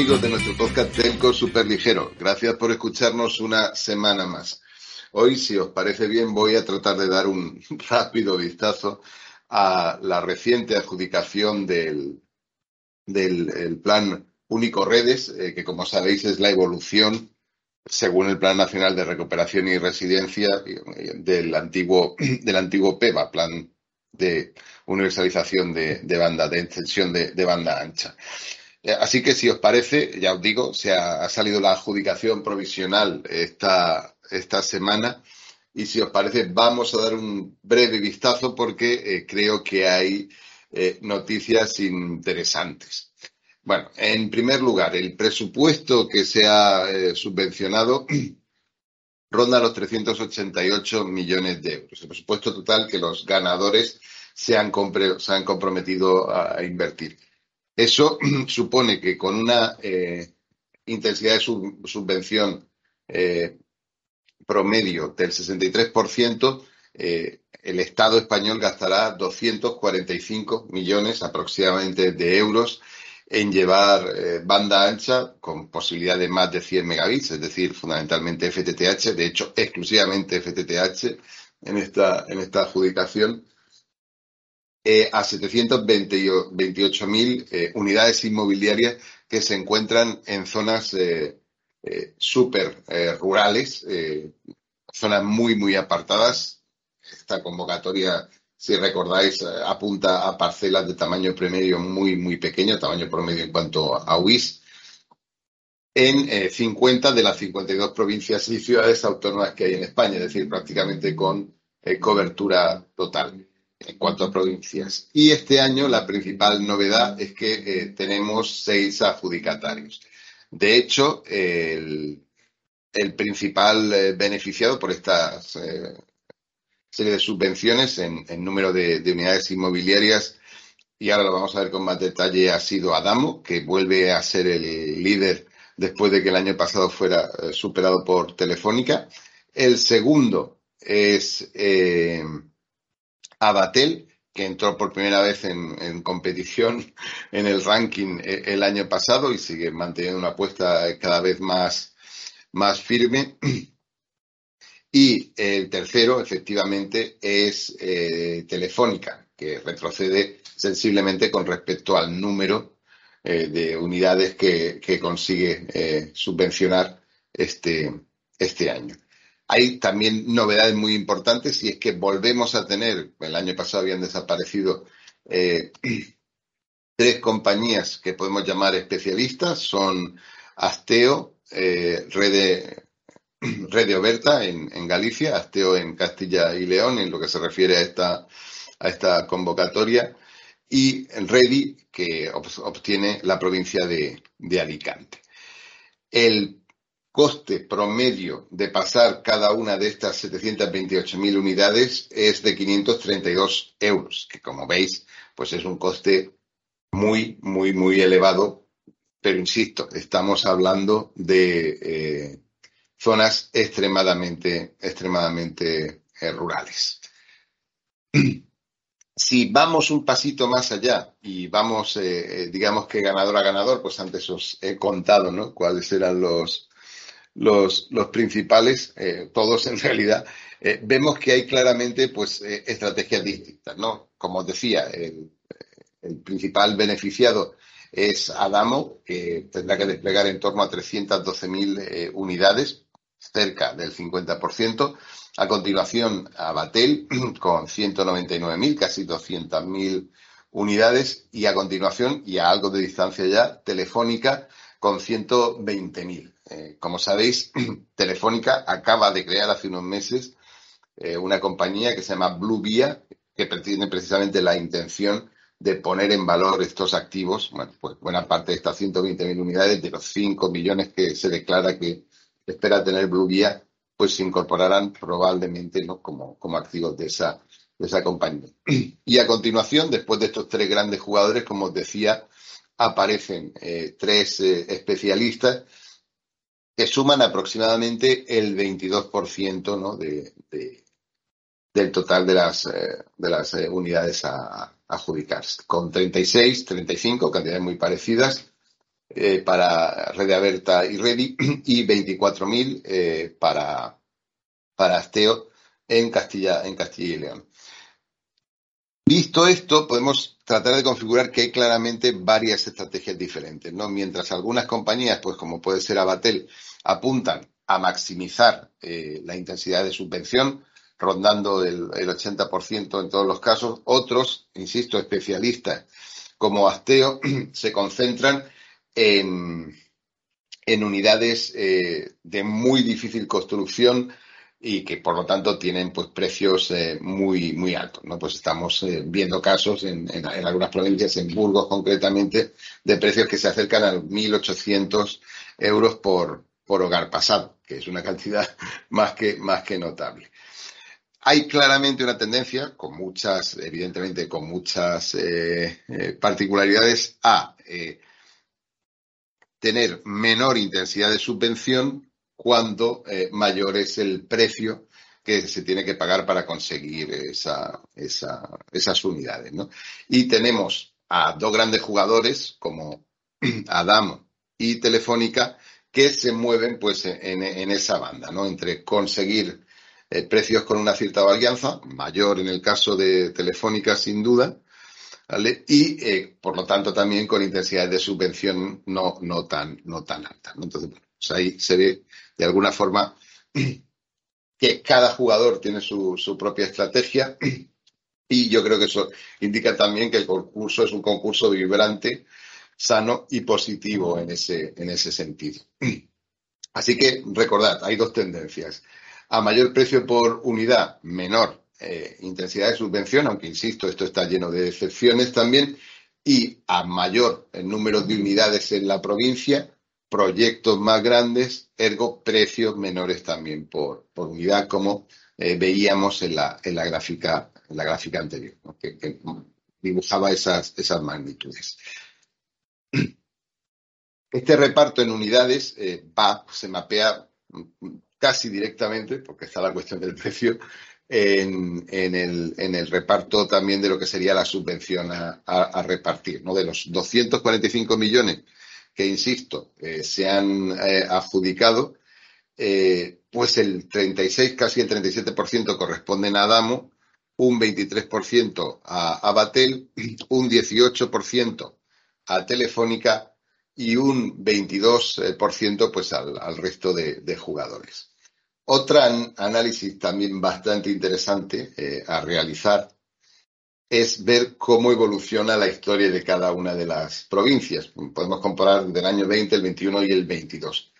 Amigos de nuestro podcast Telco Superligero. Gracias por escucharnos una semana más. Hoy, si os parece bien, voy a tratar de dar un rápido vistazo a la reciente adjudicación del, del Plan Único Redes, eh, que como sabéis es la evolución, según el Plan Nacional de Recuperación y Residencia, eh, del antiguo, del antiguo PEVA, Plan de Universalización de, Banda, de extensión de, banda ancha. Eh, así que si os parece, ya os digo, se ha, salido la adjudicación provisional esta, esta semana y si os parece vamos a dar un breve vistazo porque creo que hay noticias interesantes. Bueno, en primer lugar, el presupuesto que se ha eh, subvencionado ronda los 388 millones de euros. El presupuesto total que los ganadores se han, comprometido a, invertir. Eso supone que con una eh, intensidad de subvención eh, promedio del 63%, el Estado español gastará 245 millones aproximadamente de euros en llevar eh, banda ancha con posibilidad de más de 100 megabits, es decir, fundamentalmente FTTH, de hecho, exclusivamente FTTH en esta adjudicación, eh, a 728.000 eh, unidades inmobiliarias que se encuentran en zonas súper rurales, zonas muy, muy apartadas. Esta convocatoria si recordáis, eh, apunta a parcelas de tamaño promedio muy, muy pequeño, tamaño promedio en cuanto a WIS, en 50 eh, de las 52 provincias y ciudades autónomas que hay en España, es decir, prácticamente con eh, cobertura total en cuanto a provincias. Y este año la principal novedad es que tenemos seis adjudicatarios. De hecho, el, principal beneficiado por estas serie de subvenciones en, número de, unidades inmobiliarias y ahora lo vamos a ver con más detalle, ha sido Adamo, que vuelve a ser el líder después de que el año pasado fuera eh, superado por Telefónica. El segundo es eh, Abatel, que entró por primera vez en, competición en el ranking eh, el año pasado y sigue manteniendo una apuesta cada vez más, más firme. Y el tercero, efectivamente, es eh, Telefónica, que retrocede sensiblemente con respecto al número eh, de unidades que, consigue subvencionar este, este año. Hay también novedades muy importantes y es que volvemos a tener, el año pasado habían desaparecido tres compañías que podemos llamar especialistas, son Asteo, Red Red Oberta en, en, Galicia, Asteo en Castilla y León, en lo que se refiere a esta, a esta convocatoria, y Redi, que obtiene la provincia de, Alicante. El coste promedio de pasar cada una de estas 728.000 unidades es de 532 euros, que como veis, pues es un coste muy, muy, muy elevado, pero insisto, estamos hablando de eh, zonas extremadamente, extremadamente eh, rurales. Si vamos un pasito más allá y vamos, eh, digamos que ganador a ganador, pues antes os he contado ¿no? cuáles eran los, los, principales, todos en realidad, vemos que hay claramente pues, estrategias distintas. ¿no? Como os decía, el, el principal beneficiado es Adamo, que tendrá que desplegar en torno a 312.000 unidades cerca del 50%. A continuación, a Batel con 199.000, casi 200.000 unidades. Y a continuación, y a algo de distancia ya, Telefónica con 120.000. Eh, como sabéis, Telefónica acaba de crear hace unos meses eh, una compañía que se llama Blue Via, que tiene precisamente la intención de poner en valor estos activos, bueno, pues buena parte de estas 120.000 unidades, de los 5 millones que se declara que espera tener Blue pues se incorporarán probablemente como, activos de esa, de esa compañía. Y a continuación, después de estos tres grandes jugadores, como os decía, aparecen eh, tres especialistas que suman aproximadamente el 22% ¿no? de, del total de las, eh, de las unidades a, a con 36, 35 cantidades muy parecidas para Red Aberta y Ready y 24.000 para, para Asteo en Castilla, en Castilla y León. Visto esto, podemos tratar de configurar que hay claramente varias estrategias diferentes, ¿no? Mientras algunas compañías, pues como puede ser Abatel, apuntan a maximizar eh, la intensidad de subvención, rondando el, el 80% en todos los casos, otros, insisto, especialistas como Asteo, se concentran en, en unidades eh, de muy difícil construcción, y que por lo tanto tienen pues precios eh, muy muy altos no pues estamos eh, viendo casos en, en, algunas provincias en Burgos concretamente de precios que se acercan a 1.800 euros por por hogar pasado que es una cantidad más que más que notable. Hay claramente una tendencia con muchas evidentemente con muchas eh, eh particularidades a tener menor intensidad de subvención cuando eh, mayor es el precio que se tiene que pagar para conseguir esa, esa, esas unidades. ¿no? Y tenemos a dos grandes jugadores como Adamo y Telefónica que se mueven pues en, esa banda, ¿no? Entre conseguir eh, precios con una cierta varianza, mayor en el caso de Telefónica sin duda. Y eh, por lo tanto también con intensidades de subvención no, tan, altas. ¿no? Entonces, pues ahí se ve de alguna forma que cada jugador tiene su, propia estrategia y yo creo que eso indica también que el concurso es un concurso vibrante, sano y positivo en ese, en ese sentido. Así que recordad, hay dos tendencias. A mayor precio por unidad, menor eh, intensidad de subvención, aunque insisto, esto está lleno de excepciones también, y a mayor el número de unidades en la provincia, proyectos más grandes, ergo precios menores también por, por unidad, como eh, veíamos en la, en la, gráfica, en la gráfica anterior, que, dibujaba esas, esas magnitudes. Este reparto en unidades eh, va, se mapea casi directamente, porque está la cuestión del precio, en, en, el, en, el, reparto también de lo que sería la subvención a, a, a repartir, ¿no? De los 245 millones que, insisto, eh, se han eh, adjudicado, eh, pues el 36, casi el 37% corresponden a Adamo, un 23% a, a Batel, un 18% a Telefónica y un 22% pues al, resto de, de, jugadores. Otro análisis también bastante interesante a realizar es ver cómo evoluciona la historia de cada una de las provincias. Podemos comparar del año 20, el 21 y el 22.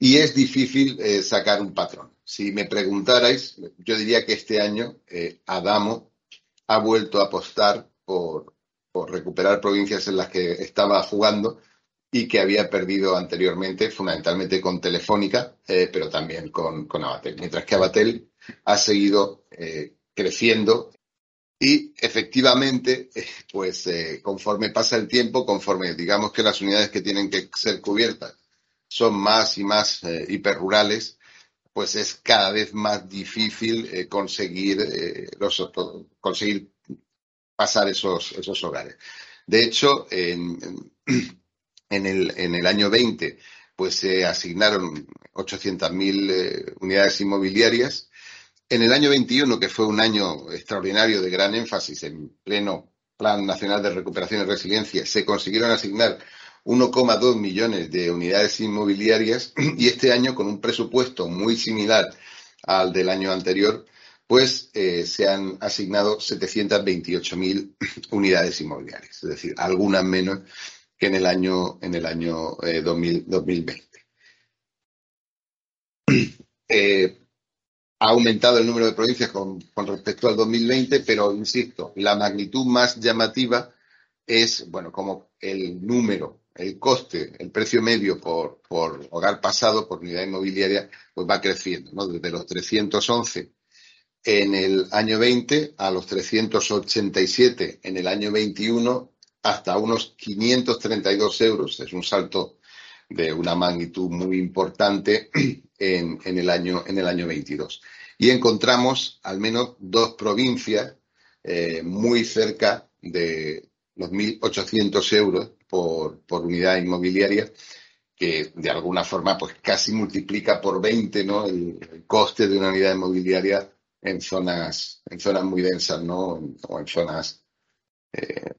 Y es difícil eh, sacar un patrón. Si me preguntarais, yo diría que este año eh, Adamo ha vuelto a apostar por, por, recuperar provincias en las que estaba jugando y que había perdido anteriormente, fundamentalmente con Telefónica, eh, pero también con, con, Abatel. Mientras que Abatel ha seguido creciendo y efectivamente, pues eh, conforme pasa el tiempo, conforme digamos que las unidades que tienen que ser cubiertas son más y más eh, hiperrurales, pues es cada vez más difícil eh, conseguir, eh, los, conseguir pasar esos, esos hogares. De hecho, en, en, el, en el año 20, pues se asignaron 800.000 eh, unidades inmobiliarias en el año 21, que fue un año extraordinario de gran énfasis en pleno Plan Nacional de Recuperación y Resiliencia, se consiguieron asignar 1,2 millones de unidades inmobiliarias y este año, con un presupuesto muy similar al del año anterior, pues eh, se han asignado 728.000 unidades inmobiliarias, es decir, algunas menos que en el año, en el año eh, 2000, 2020. Eh, ha aumentado el número de provincias con, con, respecto al 2020, pero insisto, la magnitud más llamativa es, bueno, como el número, el coste, el precio medio por, por hogar pasado, por unidad inmobiliaria, pues va creciendo, ¿no? Desde los 311 en el año 20 a los 387 en el año 21 hasta unos 532 euros. Es un salto de una magnitud muy importante en, el, año, en el año 22. Y encontramos al menos dos provincias eh, muy cerca de, los 1.800 euros por, por unidad inmobiliaria, que de alguna forma pues casi multiplica por 20 ¿no? el, coste de una unidad inmobiliaria en zonas, en zonas muy densas, ¿no? O en zonas eh,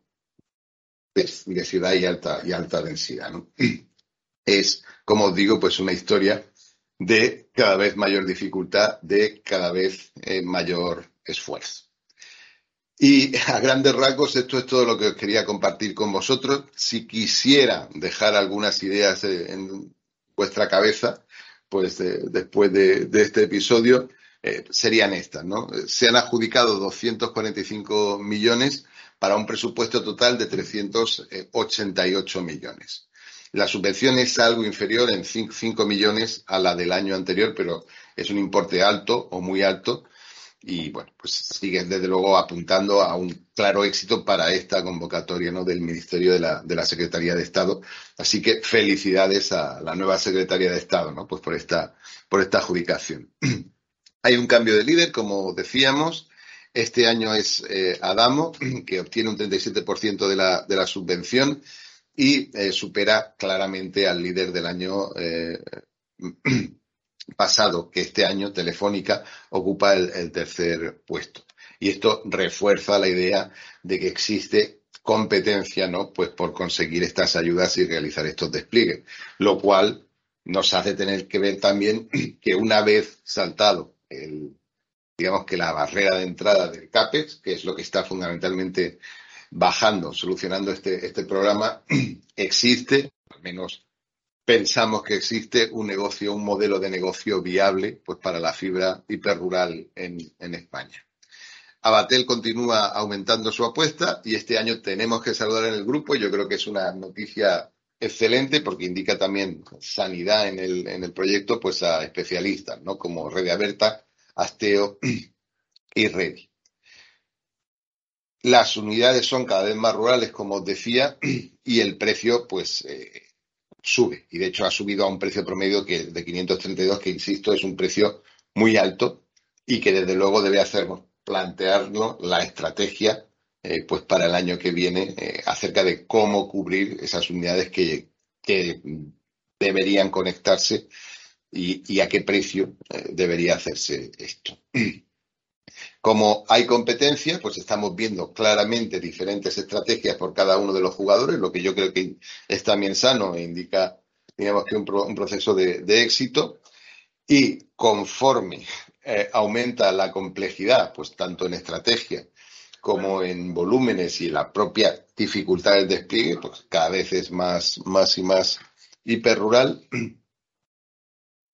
de, ciudad y alta, y alta densidad. Es, como os digo, pues una historia de cada vez mayor dificultad, de cada vez eh, mayor esfuerzo. Y a grandes rasgos, esto es todo lo que os quería compartir con vosotros. Si quisiera dejar algunas ideas eh, en vuestra cabeza, pues después de, este episodio, eh, serían estas, ¿no? Se han adjudicado 245 millones para un presupuesto total de 388 millones. La subvención es algo inferior en 5 millones a la del año anterior, pero es un importe alto o muy alto y bueno, pues siguen desde luego apuntando a un claro éxito para esta convocatoria ¿no? del Ministerio de la, de la Secretaría de Estado. Así que felicidades a la nueva Secretaría de Estado, ¿no? Pues por esta, por esta adjudicación. Hay un cambio de líder, como decíamos. Este año es eh, Adamo, que obtiene un 37% de la, de la subvención y eh, supera claramente al líder del año eh, pasado, que este año Telefónica ocupa el, tercer puesto. Y esto refuerza la idea de que existe competencia, ¿no? Pues por conseguir estas ayudas y realizar estos despliegues. Lo cual nos hace tener que ver también que una vez saltado el, digamos que la barrera de entrada del CAPEX, que es lo que está fundamentalmente bajando, solucionando este, este programa, existe, al menos pensamos que existe un negocio, un modelo de negocio viable pues, para la fibra hiperrural en, en España. Abatel continúa aumentando su apuesta y este año tenemos que saludar en el grupo. Yo creo que es una noticia excelente porque indica también sanidad en el, en el proyecto pues a especialistas, ¿no? Como Rede Aberta, Asteo y Redi. Las unidades son cada vez más rurales, como os decía, y el precio pues eh, sube. Y de hecho ha subido a un precio promedio que de 532, que insisto, es un precio muy alto y que desde luego debe hacernos plantearnos la estrategia eh, pues para el año que viene eh, acerca de cómo cubrir esas unidades que, deberían conectarse y, a qué precio eh, debería hacerse esto. Como hay competencia, pues estamos viendo claramente diferentes estrategias por cada uno de los jugadores, lo que yo creo que es también sano e indica, digamos que un, proceso de, éxito. Y conforme aumenta la complejidad, pues tanto en estrategia como en volúmenes y la propia dificultad del despliegue, pues cada vez es más, más y más hiperrural,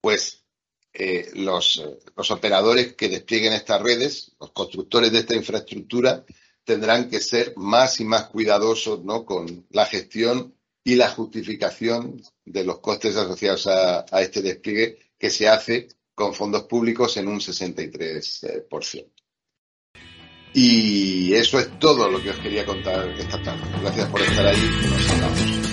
pues eh, los, los, operadores que desplieguen estas redes, los constructores de esta infraestructura, tendrán que ser más y más cuidadosos ¿no? con la gestión y la justificación de los costes asociados a, a este despliegue que se hace con fondos públicos en un 63%. Y eso es todo lo que os quería contar esta tarde. Gracias por estar ahí. Nos hablamos.